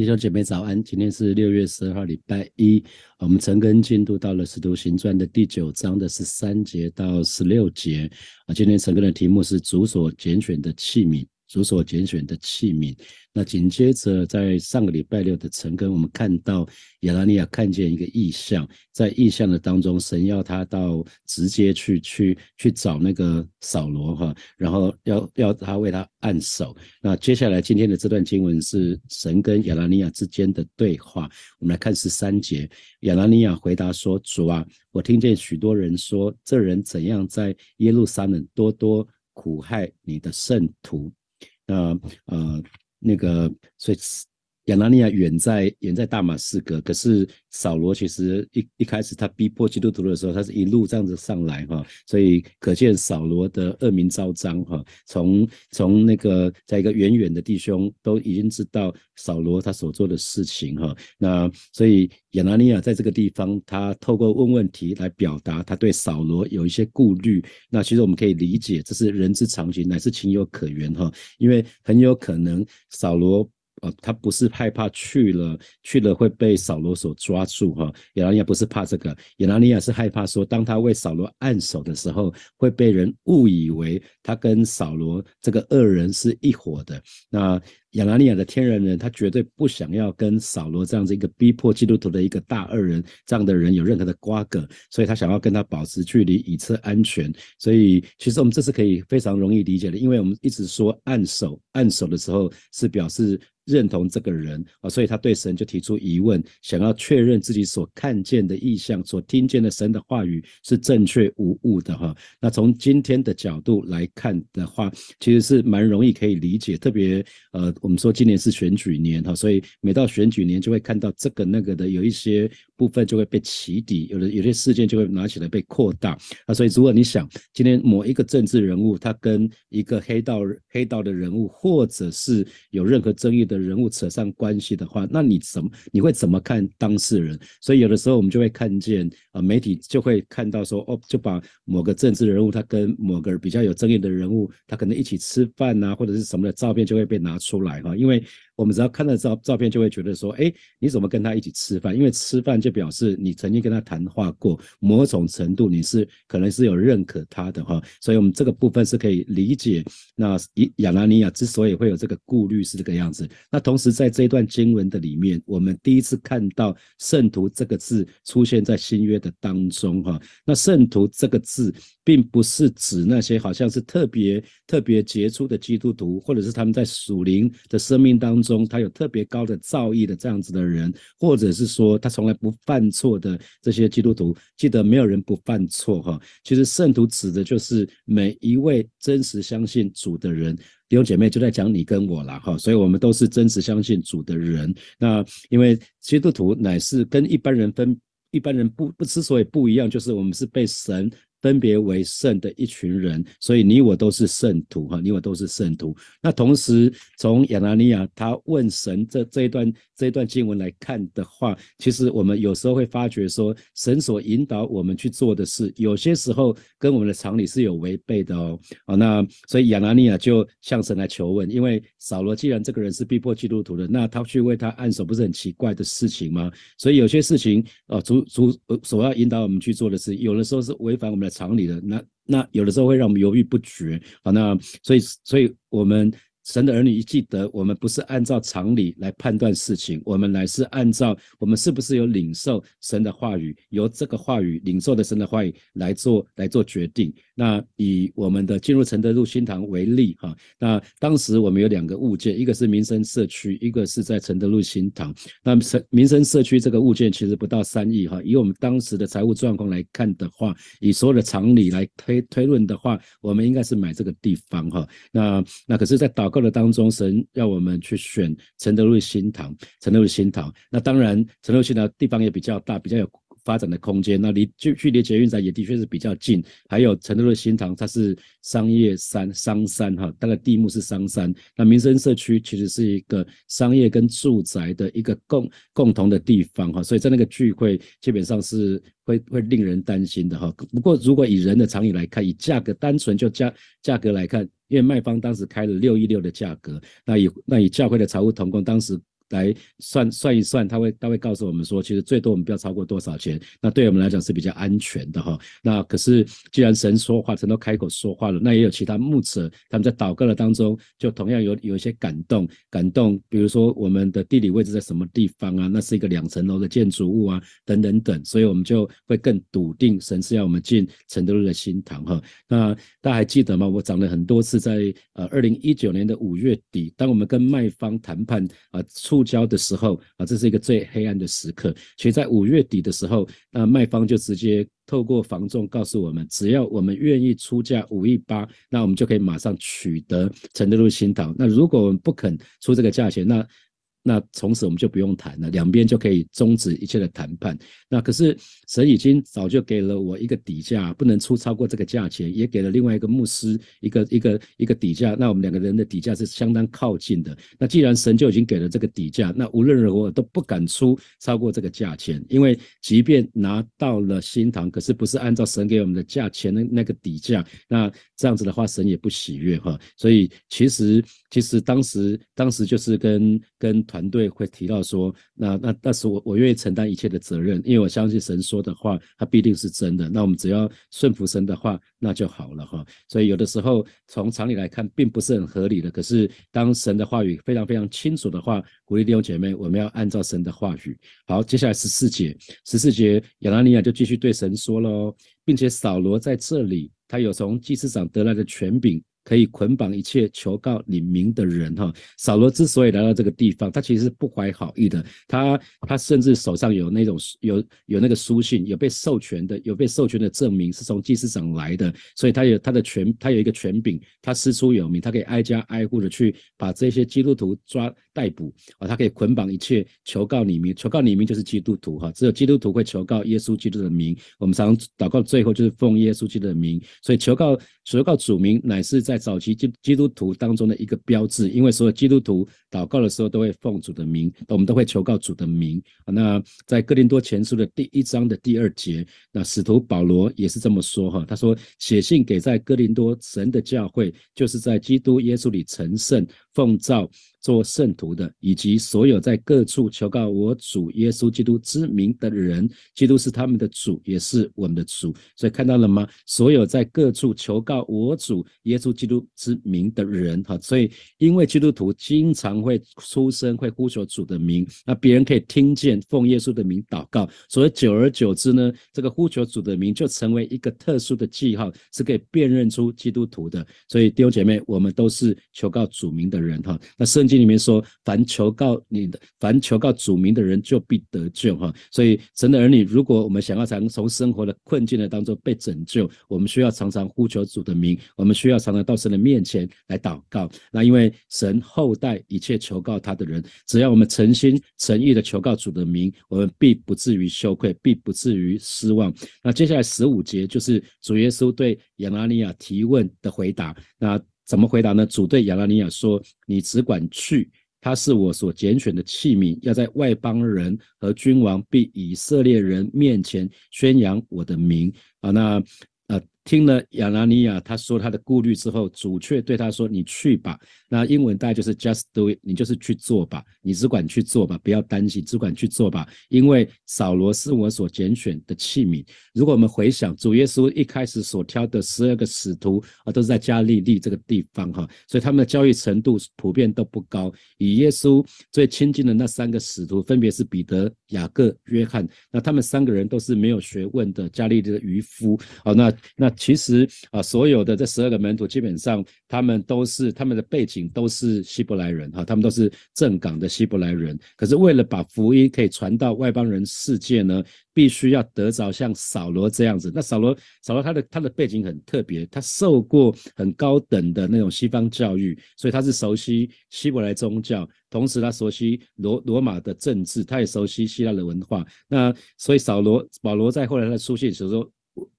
弟兄姐妹早安，今天是六月十二号，礼拜一。我们陈根进度到了《使徒行传》的第九章的十三节到十六节。啊，今天陈根的题目是主所拣选的器皿。主所拣选的器皿。那紧接着，在上个礼拜六的晨更，我们看到亚拉尼亚看见一个异象，在异象的当中，神要他到直接去去去找那个扫罗哈，然后要要他为他按手。那接下来今天的这段经文是神跟亚拉尼亚之间的对话。我们来看十三节，亚拉尼亚回答说：“主啊，我听见许多人说，这人怎样在耶路撒冷多多苦害你的圣徒。”那呃，那个，所以亚拿尼亚远在远在大马士革，可是。扫罗其实一一开始他逼迫基督徒的时候，他是一路这样子上来哈，所以可见扫罗的恶名昭彰哈。从从那个在一个远远的弟兄都已经知道扫罗他所做的事情哈。那所以亚拿尼亚在这个地方，他透过问问题来表达他对扫罗有一些顾虑。那其实我们可以理解，这是人之常情，乃是情有可原哈。因为很有可能扫罗。哦，他不是害怕去了，去了会被扫罗所抓住哈。亚拿尼亚不是怕这个，亚拿尼亚是害怕说，当他为扫罗按手的时候，会被人误以为他跟扫罗这个恶人是一伙的。那亚拿尼亚的天然人，他绝对不想要跟扫罗这样子一个逼迫基督徒的一个大恶人这样的人有任何的瓜葛，所以他想要跟他保持距离，以测安全。所以其实我们这是可以非常容易理解的，因为我们一直说按手按手的时候是表示。认同这个人啊，所以他对神就提出疑问，想要确认自己所看见的意象、所听见的神的话语是正确无误的哈。那从今天的角度来看的话，其实是蛮容易可以理解。特别呃，我们说今年是选举年哈，所以每到选举年就会看到这个那个的有一些部分就会被起底，有的有些事件就会拿起来被扩大啊。所以如果你想今天某一个政治人物他跟一个黑道黑道的人物，或者是有任何争议的。人物扯上关系的话，那你怎么你会怎么看当事人？所以有的时候我们就会看见啊，媒体就会看到说，哦，就把某个政治人物他跟某个比较有争议的人物，他可能一起吃饭啊，或者是什么的照片就会被拿出来哈，因为。我们只要看到照照片，就会觉得说，哎，你怎么跟他一起吃饭？因为吃饭就表示你曾经跟他谈话过，某种程度你是可能是有认可他的哈。所以，我们这个部分是可以理解。那亚亚拿尼亚之所以会有这个顾虑是这个样子。那同时在这一段经文的里面，我们第一次看到“圣徒”这个字出现在新约的当中哈。那“圣徒”这个字，并不是指那些好像是特别特别杰出的基督徒，或者是他们在属灵的生命当中。他有特别高的造诣的这样子的人，或者是说他从来不犯错的这些基督徒，记得没有人不犯错哈。其实圣徒指的就是每一位真实相信主的人，弟兄姐妹就在讲你跟我了哈。所以我们都是真实相信主的人。那因为基督徒乃是跟一般人分，一般人不不之所以不一样，就是我们是被神。分别为圣的一群人，所以你我都是圣徒哈，你我都是圣徒。那同时从亚拿尼亚他问神这这一段这一段经文来看的话，其实我们有时候会发觉说，神所引导我们去做的事，有些时候跟我们的常理是有违背的哦。好，那所以亚拿尼亚就向神来求问，因为扫罗既然这个人是逼迫基督徒的，那他去为他按手不是很奇怪的事情吗？所以有些事情哦，主主所要引导我们去做的事，有的时候是违反我们的。常理的那那有的时候会让我们犹豫不决好，那所以所以我们。神的儿女一记得，我们不是按照常理来判断事情，我们乃是按照我们是不是有领受神的话语，由这个话语领受的神的话语来做来做决定。那以我们的进入承德路新堂为例，哈，那当时我们有两个物件，一个是民生社区，一个是在承德路新堂。那民民生社区这个物件其实不到三亿，哈，以我们当时的财务状况来看的话，以所有的常理来推推论的话，我们应该是买这个地方，哈。那那可是，在祷告的当中，神要我们去选承德路新堂，承德路新堂。那当然，承德路新堂地方也比较大，比较有。发展的空间，那离距距离捷运站也的确是比较近。还有成都的新塘，它是商业山商山哈，大概地目是商山。那民生社区其实是一个商业跟住宅的一个共共同的地方哈，所以在那个聚会基本上是会会令人担心的哈。不过如果以人的常理来看，以价格单纯就价价格来看，因为卖方当时开了六一六的价格，那以那以教会的财务同工当时。来算算一算，他会他会告诉我们说，其实最多我们不要超过多少钱，那对我们来讲是比较安全的哈。那可是既然神说话，神都开口说话了，那也有其他牧者他们在祷告的当中，就同样有有一些感动，感动，比如说我们的地理位置在什么地方啊？那是一个两层楼的建筑物啊，等等等，所以我们就会更笃定神是要我们进成都路的新堂哈。那大家还记得吗？我讲了很多次，在呃二零一九年的五月底，当我们跟卖方谈判啊触交的时候啊，这是一个最黑暗的时刻。其实，在五月底的时候，那卖方就直接透过房仲告诉我们，只要我们愿意出价五亿八，那我们就可以马上取得承德路新堂。那如果我们不肯出这个价钱，那那从此我们就不用谈了，两边就可以终止一切的谈判。那可是神已经早就给了我一个底价，不能出超过这个价钱，也给了另外一个牧师一个一个一个底价。那我们两个人的底价是相当靠近的。那既然神就已经给了这个底价，那无论如何都不敢出超过这个价钱，因为即便拿到了新堂，可是不是按照神给我们的价钱的那个底价，那这样子的话神也不喜悦哈。所以其实其实当时当时就是跟跟。团队会提到说，那那但是我我愿意承担一切的责任，因为我相信神说的话，他必定是真的。那我们只要顺服神的话，那就好了哈。所以有的时候从常理来看，并不是很合理的。可是当神的话语非常非常清楚的话，鼓励弟兄姐妹，我们要按照神的话语。好，接下来十四节，十四节亚拿尼亚就继续对神说了哦，并且扫罗在这里，他有从祭司长得来的权柄。可以捆绑一切求告你名的人哈。扫罗之所以来到这个地方，他其实是不怀好意的。他他甚至手上有那种有有那个书信，有被授权的，有被授权的证明是从祭司长来的，所以他有他的权，他有一个权柄，他师出有名，他可以挨家挨户的去把这些基督徒抓逮捕啊，他可以捆绑一切求告你名，求告你名就是基督徒哈，只有基督徒会求告耶稣基督的名。我们常祷告最后就是奉耶稣基督的名，所以求告求告主名乃是。在早期基基督徒当中的一个标志，因为所有基督徒祷告的时候都会奉主的名，我们都会求告主的名。那在哥林多前书的第一章的第二节，那使徒保罗也是这么说哈，他说写信给在哥林多神的教会，就是在基督耶稣里成圣奉召。做圣徒的，以及所有在各处求告我主耶稣基督之名的人，基督是他们的主，也是我们的主。所以看到了吗？所有在各处求告我主耶稣基督之名的人，哈，所以因为基督徒经常会出声，会呼求主的名，那别人可以听见奉耶稣的名祷告，所以久而久之呢，这个呼求主的名就成为一个特殊的记号，是可以辨认出基督徒的。所以弟兄姐妹，我们都是求告主名的人，哈。那圣经里面说，凡求告你的，凡求告主名的人，就必得救哈。所以神的儿女，如果我们想要从从生活的困境的当中被拯救，我们需要常常呼求主的名，我们需要常常到神的面前来祷告。那因为神厚待一切求告他的人，只要我们诚心诚意的求告主的名，我们必不至于羞愧，必不至于失望。那接下来十五节就是主耶稣对亚拿尼亚提问的回答。那怎么回答呢？主对亚拉尼亚说：“你只管去，他是我所拣选的器皿，要在外邦人和君王，并以色列人面前宣扬我的名。”啊，那。呃听了亚拿尼亚他说他的顾虑之后，主却对他说：“你去吧。”那英文大概就是 “just do it”，你就是去做吧，你只管去做吧，不要担心，只管去做吧。因为扫罗是我所拣选的器皿。如果我们回想主耶稣一开始所挑的十二个使徒啊，都是在加利利这个地方哈，所以他们的教育程度普遍都不高。以耶稣最亲近的那三个使徒，分别是彼得、雅各、约翰。那他们三个人都是没有学问的加利利的渔夫。好，那那。其实啊，所有的这十二个门徒，基本上他们都是他们的背景都是希伯来人哈，他们都是正港的希伯来人。可是为了把福音可以传到外邦人世界呢，必须要得着像扫罗这样子。那扫罗，扫罗他的他的背景很特别，他受过很高等的那种西方教育，所以他是熟悉希伯来宗教，同时他熟悉罗罗马的政治，他也熟悉希腊的文化。那所以扫罗保罗在后来他的书信时说。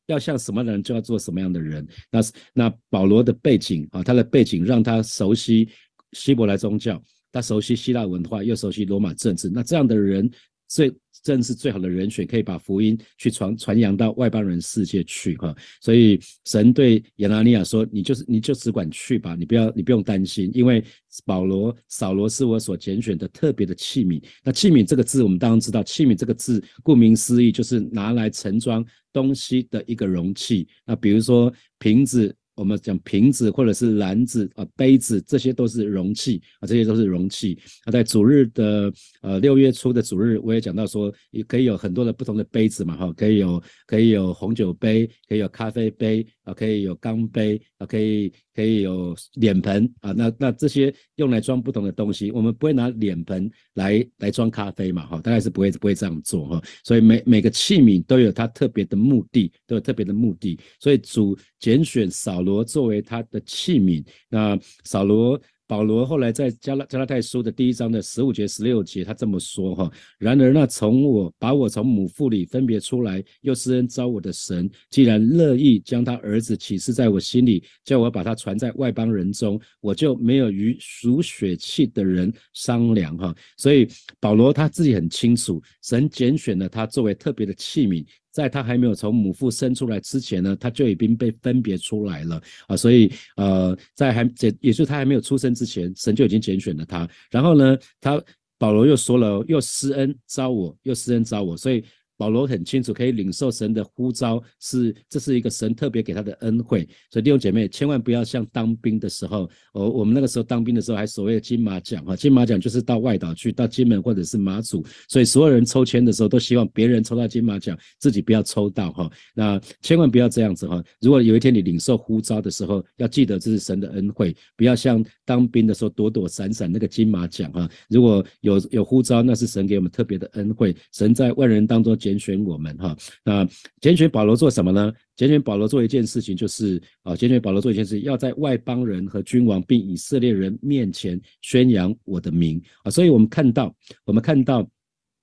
要像什么人，就要做什么样的人。那那保罗的背景啊，他的背景让他熟悉希伯来宗教，他熟悉希腊文化，又熟悉罗马政治。那这样的人。最正是最好的人选，可以把福音去传传扬到外邦人世界去哈。所以神对亚拿尼亚说：“你就是你就只管去吧，你不要你不用担心，因为保罗扫罗是我所拣选的特别的器皿。那器皿这个字，我们当然知道，器皿这个字顾名思义就是拿来盛装东西的一个容器。那比如说瓶子。”我们讲瓶子或者是篮子啊、杯子，这些都是容器啊，这些都是容器。那，在主日的呃六月初的主日，我也讲到说，也可以有很多的不同的杯子嘛，哈，可以有可以有红酒杯，可以有咖啡杯啊，可以有钢杯啊，可以可以有脸盆啊。那那这些用来装不同的东西，我们不会拿脸盆来来装咖啡嘛，哈，大概是不会不会这样做哈。所以每每个器皿都有它特别的目的，都有特别的目的。所以主拣选扫。罗作为他的器皿，那扫罗保罗后来在加拉加拉太书的第一章的十五节十六节，他这么说哈。然而那从我把我从母腹里分别出来，又施恩招我的神，既然乐意将他儿子启示在我心里，叫我把他传在外邦人中，我就没有与属血气的人商量哈。所以保罗他自己很清楚，神拣选了他作为特别的器皿。在他还没有从母腹生出来之前呢，他就已经被分别出来了啊，所以呃，在还也也就是他还没有出生之前，神就已经拣选了他。然后呢，他保罗又说了，又施恩招我，又施恩招我，所以。保罗很清楚，可以领受神的呼召，是这是一个神特别给他的恩惠。所以弟兄姐妹，千万不要像当兵的时候，我我们那个时候当兵的时候，还所谓的金马奖哈，金马奖就是到外岛去，到金门或者是马祖，所以所有人抽签的时候都希望别人抽到金马奖，自己不要抽到哈。那千万不要这样子哈。如果有一天你领受呼召的时候，要记得这是神的恩惠，不要像当兵的时候躲躲闪闪那个金马奖哈。如果有有呼召，那是神给我们特别的恩惠，神在万人当中拣选我们哈，那拣选保罗做什么呢？拣选保罗做一件事情，就是啊，拣选保罗做一件事情，要在外邦人和君王并以色列人面前宣扬我的名啊。所以我们看到，我们看到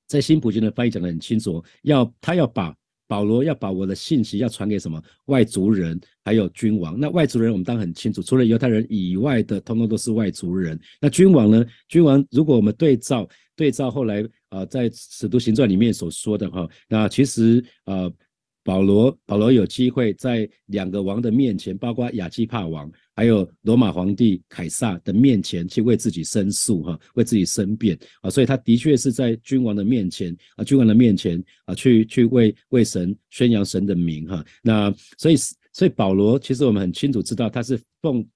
在新普京的翻译讲得很清楚，要他要把保罗要把我的信息要传给什么外族人，还有君王。那外族人我们当然很清楚，除了犹太人以外的，通通都是外族人。那君王呢？君王如果我们对照对照后来。啊，在《使徒行传》里面所说的哈，那其实啊，保罗保罗有机会在两个王的面前，包括亚基帕王，还有罗马皇帝凯撒的面前，去为自己申诉哈，为自己申辩啊，所以他的确是在君王的面前啊，君王的面前啊，去去为为神宣扬神的名哈。那所以所以保罗其实我们很清楚知道，他是奉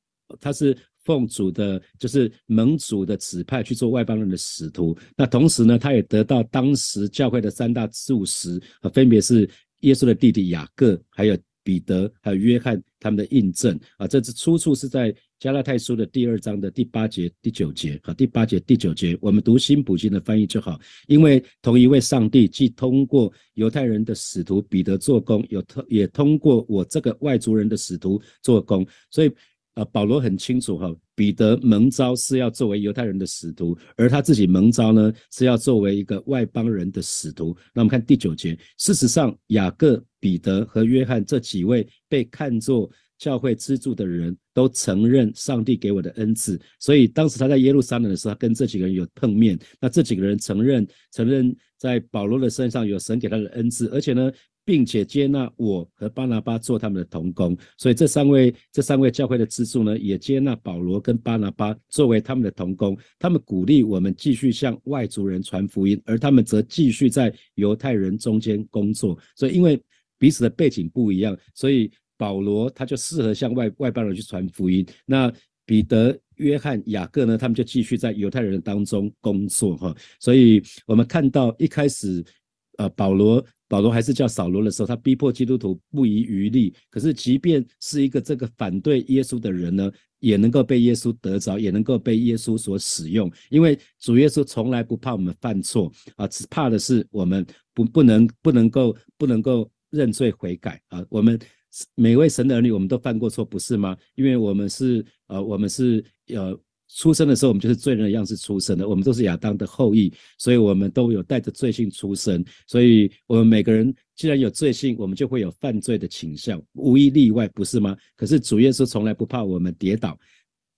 他是。奉主的，就是蒙主的指派去做外邦人的使徒。那同时呢，他也得到当时教会的三大柱石啊，分别是耶稣的弟弟雅各，还有彼得，还有约翰他们的印证啊。这是出处是在加拉太书的第二章的第八节、第九节啊。第八节、第九节，我们读新普京的翻译就好。因为同一位上帝既通过犹太人的使徒彼得做工，有通也通过我这个外族人的使徒做工，所以。啊，保罗很清楚哈，彼得蒙召是要作为犹太人的使徒，而他自己蒙召呢是要作为一个外邦人的使徒。那我们看第九节，事实上，雅各、彼得和约翰这几位被看作教会支柱的人都承认上帝给我的恩赐，所以当时他在耶路撒冷的时候，他跟这几个人有碰面。那这几个人承认，承认在保罗的身上有神给他的恩赐，而且呢。并且接纳我和巴拿巴做他们的同工，所以这三位这三位教会的支柱呢，也接纳保罗跟巴拿巴作为他们的同工。他们鼓励我们继续向外族人传福音，而他们则继续在犹太人中间工作。所以因为彼此的背景不一样，所以保罗他就适合向外外邦人去传福音。那彼得、约翰、雅各呢，他们就继续在犹太人当中工作。哈，所以我们看到一开始，呃，保罗。保罗还是叫扫罗的时候，他逼迫基督徒不遗余力。可是，即便是一个这个反对耶稣的人呢，也能够被耶稣得着，也能够被耶稣所使用。因为主耶稣从来不怕我们犯错啊，只怕的是我们不不能不能够不能够认罪悔改啊。我们每位神的儿女，我们都犯过错，不是吗？因为我们是呃，我们是呃。出生的时候，我们就是罪人的样式出生的。我们都是亚当的后裔，所以我们都有带着罪性出生。所以，我们每个人既然有罪性，我们就会有犯罪的倾向，无一例外，不是吗？可是主耶稣从来不怕我们跌倒，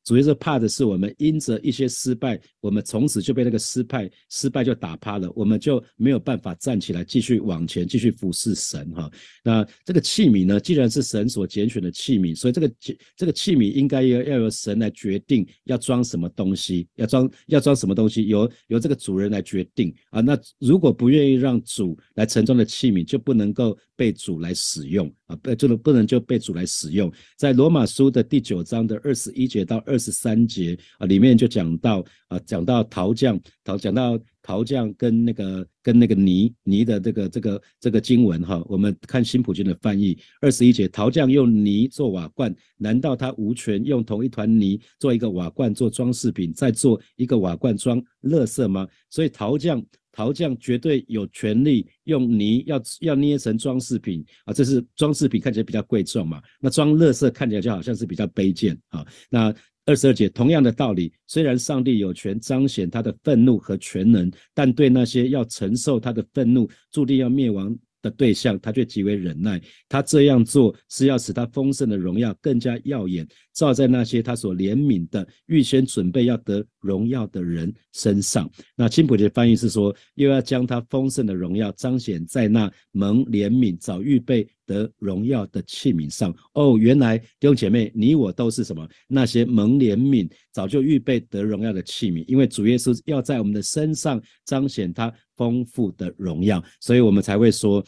主耶稣怕的是我们因着一些失败，我们从此就被那个失败失败就打趴了，我们就没有办法站起来继续往前继续服侍神哈。那这个器皿呢，既然是神所拣选的器皿，所以这个这个器皿应该要要由神来决定要装什么东西，要装要装什么东西，由由这个主人来决定啊。那如果不愿意让主来盛装的器皿，就不能够被主来使用啊，不就不能就被主来使用。在罗马书的第九章的二十一节到二十三节啊，里面就讲到啊，讲到陶匠陶讲到陶匠跟那个跟那个泥泥的这个这个这个经文哈，我们看新普京的翻译，二十一节，陶匠用泥做瓦罐，难道他无权用同一团泥做一个瓦罐做装饰品，再做一个瓦罐装乐色吗？所以陶匠。陶匠绝对有权利用泥要要捏成装饰品啊，这是装饰品看起来比较贵重嘛。那装乐色看起来就好像是比较卑贱啊。那二十二节同样的道理，虽然上帝有权彰显他的愤怒和全能，但对那些要承受他的愤怒、注定要灭亡。的对象，他却极为忍耐。他这样做是要使他丰盛的荣耀更加耀眼，照在那些他所怜悯的、预先准备要得荣耀的人身上。那金普的翻译是说，又要将他丰盛的荣耀彰显在那蒙怜悯、早预备。得荣耀的器皿上哦，原来弟兄姐妹，你我都是什么？那些蒙怜悯、早就预备得荣耀的器皿，因为主耶稣要在我们的身上彰显他丰富的荣耀，所以我们才会说，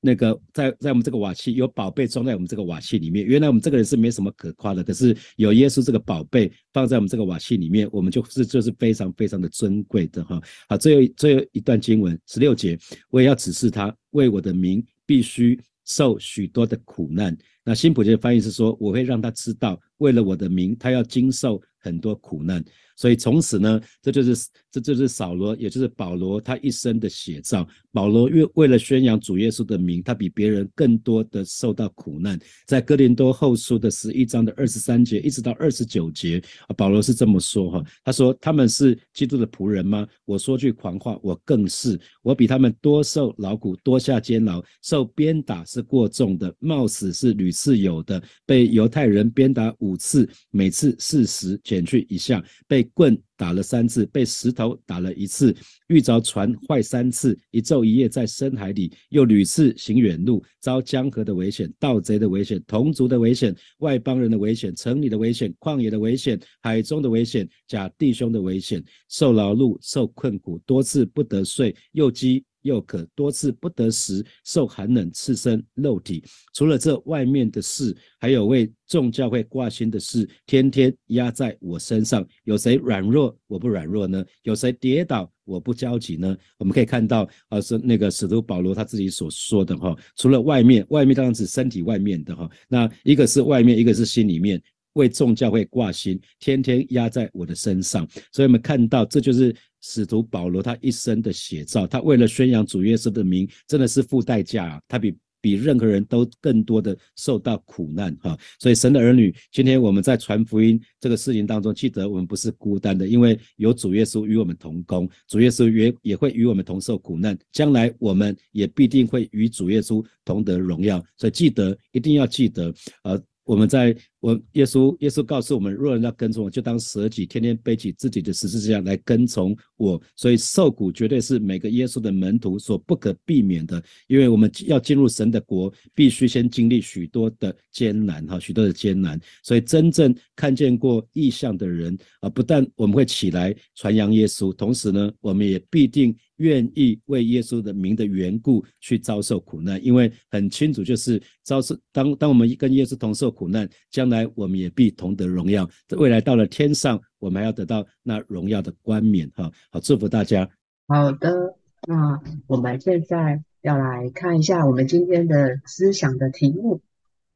那个在在我们这个瓦器有宝贝装在我们这个瓦器里面。原来我们这个人是没什么可夸的，可是有耶稣这个宝贝放在我们这个瓦器里面，我们就是就是非常非常的尊贵的哈。好，最后最后一段经文十六节，我也要指示他为我的名必须。受许多的苦难，那辛普的翻译是说，我会让他知道，为了我的名，他要经受很多苦难。所以从此呢，这就是这就是扫罗，也就是保罗他一生的写照。保罗为为了宣扬主耶稣的名，他比别人更多的受到苦难。在哥林多后书的十一章的二十三节一直到二十九节，保罗是这么说哈，他说他们是基督的仆人吗？我说句狂话，我更是，我比他们多受劳苦，多下监牢，受鞭打是过重的，冒死是屡次有的，被犹太人鞭打五次，每次四十减去一下，被。棍打了三次，被石头打了一次，遇着船坏三次，一昼一夜在深海里，又屡次行远路，遭江河的危险、盗贼的危险、同族的危险、外邦人的危险、城里的危险、旷野的危险、海中的危险、假弟兄的危险，受劳碌、受困苦，多次不得睡，又饥。又可多次不得食，受寒冷刺身肉体。除了这外面的事，还有为众教会挂心的事，天天压在我身上。有谁软弱，我不软弱呢？有谁跌倒，我不焦急呢？我们可以看到，啊，是那个使徒保罗他自己所说的哈。除了外面，外面当然指身体外面的哈。那一个是外面，一个是心里面。为众教会挂心，天天压在我的身上，所以我们看到这就是使徒保罗他一生的写照。他为了宣扬主耶稣的名，真的是付代价啊！他比比任何人都更多的受到苦难哈。所以神的儿女，今天我们在传福音这个事情当中，记得我们不是孤单的，因为有主耶稣与我们同工，主耶稣也也会与我们同受苦难，将来我们也必定会与主耶稣同得荣耀。所以记得一定要记得，呃。我们在我耶稣耶稣告诉我们，若人要跟从我，就当舍己，天天背起自己的十字架来跟从我。所以受苦绝对是每个耶稣的门徒所不可避免的，因为我们要进入神的国，必须先经历许多的艰难哈，许多的艰难。所以真正看见过异象的人啊，不但我们会起来传扬耶稣，同时呢，我们也必定。愿意为耶稣的名的缘故去遭受苦难，因为很清楚，就是遭受当当我们跟耶稣同受苦难，将来我们也必同得荣耀。未来到了天上，我们还要得到那荣耀的冠冕。哈，好，祝福大家。好的，那我们现在要来看一下我们今天的思想的题目。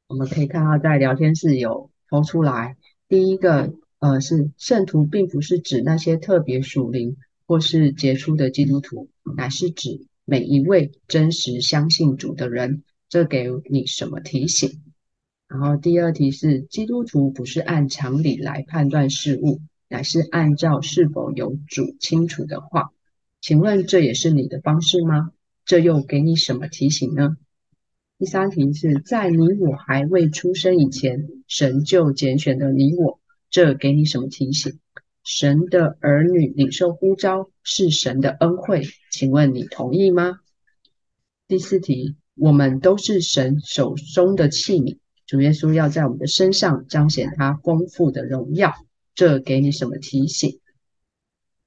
我们可以看到在聊天室有投出来，第一个，呃，是圣徒并不是指那些特别属灵。或是杰出的基督徒，乃是指每一位真实相信主的人。这给你什么提醒？然后第二题是：基督徒不是按常理来判断事物，乃是按照是否有主清楚的话。请问这也是你的方式吗？这又给你什么提醒呢？第三题是在你我还未出生以前，神就拣选了你我。这给你什么提醒？神的儿女领受呼召是神的恩惠，请问你同意吗？第四题，我们都是神手中的器皿，主耶稣要在我们的身上彰显他丰富的荣耀，这给你什么提醒？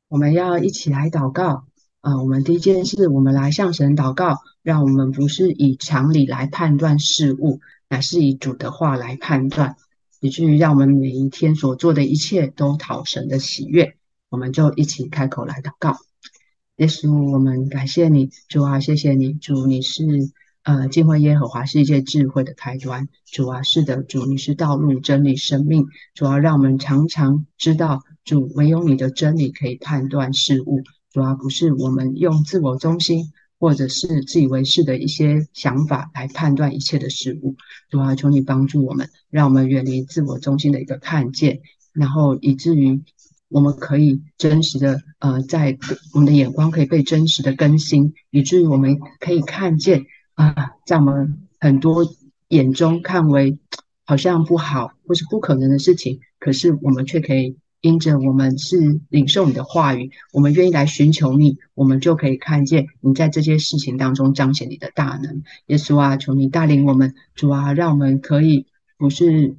我们要一起来祷告啊！我们第一件事，我们来向神祷告，让我们不是以常理来判断事物，乃是以主的话来判断。以至于让我们每一天所做的一切都讨神的喜悦，我们就一起开口来祷告。耶稣，我们感谢你，主啊，谢谢你，主，你是呃敬畏耶和华世界智慧的开端，主啊，是的，主，你是道路、真理、生命，主啊，让我们常常知道，主唯有你的真理可以判断事物，主啊，不是我们用自我中心。或者是自以为是的一些想法来判断一切的事物，主啊，求你帮助我们，让我们远离自我中心的一个看见，然后以至于我们可以真实的呃，在我们的眼光可以被真实的更新，以至于我们可以看见啊，在我们很多眼中看为好像不好或是不可能的事情，可是我们却可以。因着我们是领受你的话语，我们愿意来寻求你，我们就可以看见你在这些事情当中彰显你的大能。耶稣啊，求你带领我们，主啊，让我们可以不是，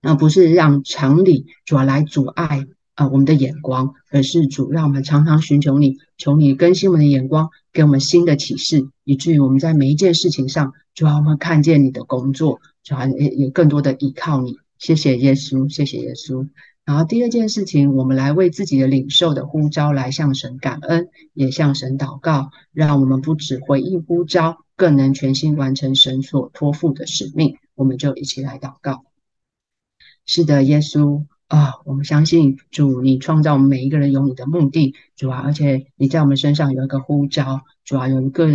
啊，不是让常理主要来阻碍啊我们的眼光，而是主让我们常常寻求你，求你更新我们的眼光，给我们新的启示，以至于我们在每一件事情上，主要我们看见你的工作，主要也也更多的依靠你。谢谢耶稣，谢谢耶稣。然后第二件事情，我们来为自己的领受的呼召来向神感恩，也向神祷告，让我们不只回应呼召，更能全心完成神所托付的使命。我们就一起来祷告。是的，耶稣啊，我们相信主，你创造我们每一个人有你的目的，主啊，而且你在我们身上有一个呼召，主啊，有一个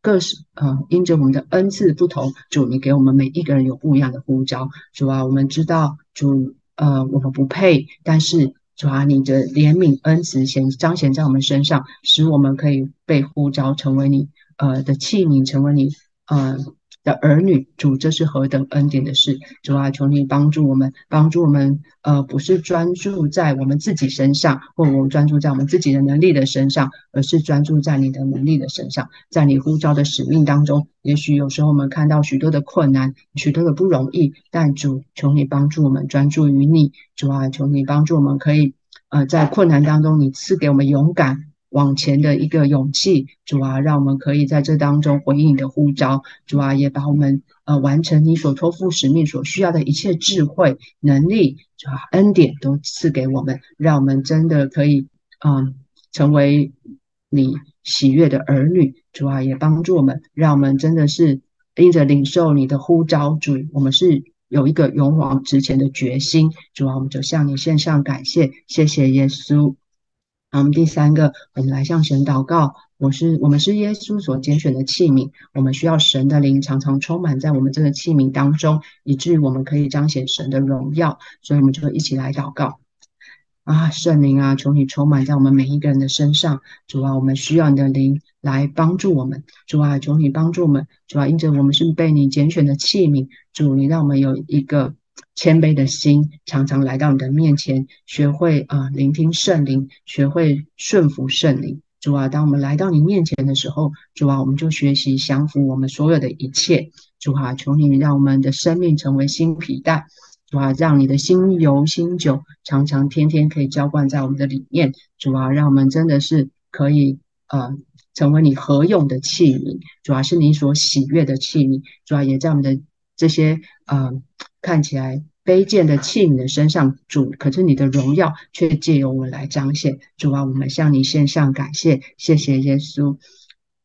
各是呃，因着我们的恩赐不同，主你给我们每一个人有不一样的呼召，主啊，我们知道主。呃，我们不配，但是主啊，你的怜悯恩慈显彰显在我们身上，使我们可以被呼召成为你呃的器皿，成为你呃。的儿女，主，这是何等恩典的事！主啊，求你帮助我们，帮助我们，呃，不是专注在我们自己身上，或我们专注在我们自己的能力的身上，而是专注在你的能力的身上，在你呼召的使命当中。也许有时候我们看到许多的困难，许多的不容易，但主，求你帮助我们专注于你。主啊，求你帮助我们，可以，呃，在困难当中，你赐给我们勇敢。往前的一个勇气，主啊，让我们可以在这当中回应你的呼召，主啊，也把我们呃完成你所托付使命所需要的一切智慧能力，主啊，恩典都赐给我们，让我们真的可以嗯成为你喜悦的儿女，主啊，也帮助我们，让我们真的是因着领受你的呼召，主，我们是有一个勇往直前的决心，主啊，我们就向你献上感谢，谢谢耶稣。我们第三个，我们来向神祷告。我是我们是耶稣所拣选的器皿，我们需要神的灵常常充满在我们这个器皿当中，以至于我们可以彰显神的荣耀。所以，我们就一起来祷告啊，圣灵啊，求你充满在我们每一个人的身上。主啊，我们需要你的灵来帮助我们。主啊，求你帮助我们。主啊，因着我们是被你拣选的器皿，主，你让我们有一个。谦卑的心，常常来到你的面前，学会啊聆听圣灵，学会顺服圣灵。主啊，当我们来到你面前的时候，主啊，我们就学习降服我们所有的一切。主啊，求你让我们的生命成为新皮带。主啊，让你的新油新酒常常天天可以浇灌在我们的里面。主啊，让我们真的是可以呃成为你合用的器皿。主啊，是你所喜悦的器皿。主啊，也在我们的这些呃。看起来卑贱的器皿的身上，主，可是你的荣耀却借由我来彰显。主啊，我们向你献上感谢，谢谢耶稣，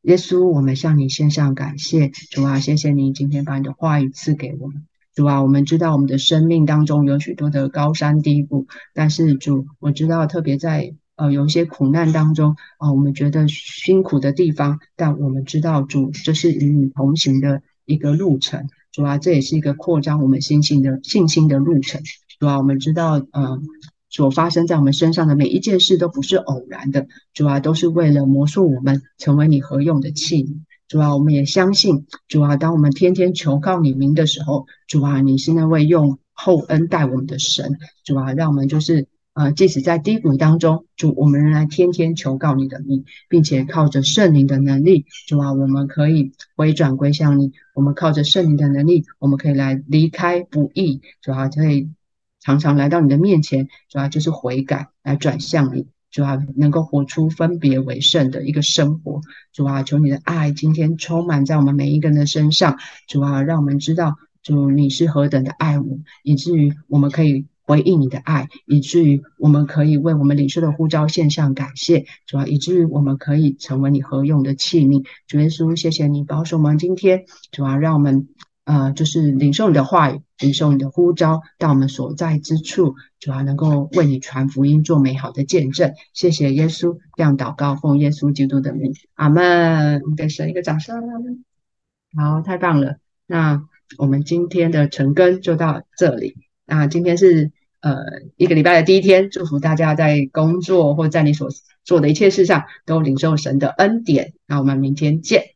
耶稣，我们向你献上感谢。主啊，谢谢你今天把你的话语赐给我们。主啊，我们知道我们的生命当中有许多的高山低谷，但是主，我知道特别在呃有一些苦难当中啊，我们觉得辛苦的地方，但我们知道主，这是与你同行的一个路程。主啊，这也是一个扩张我们信心的信心的路程。主啊，我们知道，嗯，所发生在我们身上的每一件事都不是偶然的。主啊，都是为了磨塑我们成为你合用的器皿。主啊，我们也相信，主啊，当我们天天求告你名的时候，主啊，你是那位用厚恩待我们的神。主啊，让我们就是。呃，即使在低谷当中，主，我们仍然天天求告你的名，并且靠着圣灵的能力，主啊，我们可以回转归向你。我们靠着圣灵的能力，我们可以来离开不义，主啊，可以常常来到你的面前，主要就是悔改，来转向你，主啊，能够活出分别为圣的一个生活。主啊，求你的爱今天充满在我们每一个人的身上，主啊，让我们知道，主你是何等的爱我，以至于我们可以。回应你的爱，以至于我们可以为我们领受的呼召献上感谢，主要以至于我们可以成为你合用的器皿。主耶稣，谢谢你保守我们今天，主要让我们呃，就是领受你的话语，领受你的呼召，到我们所在之处，主要能够为你传福音，做美好的见证。谢谢耶稣，这样祷告，奉耶稣基督的名，阿门。给神一个掌声。好，太棒了。那我们今天的晨更就到这里。那今天是。呃，一个礼拜的第一天，祝福大家在工作或在你所做的一切事上都领受神的恩典。那我们明天见。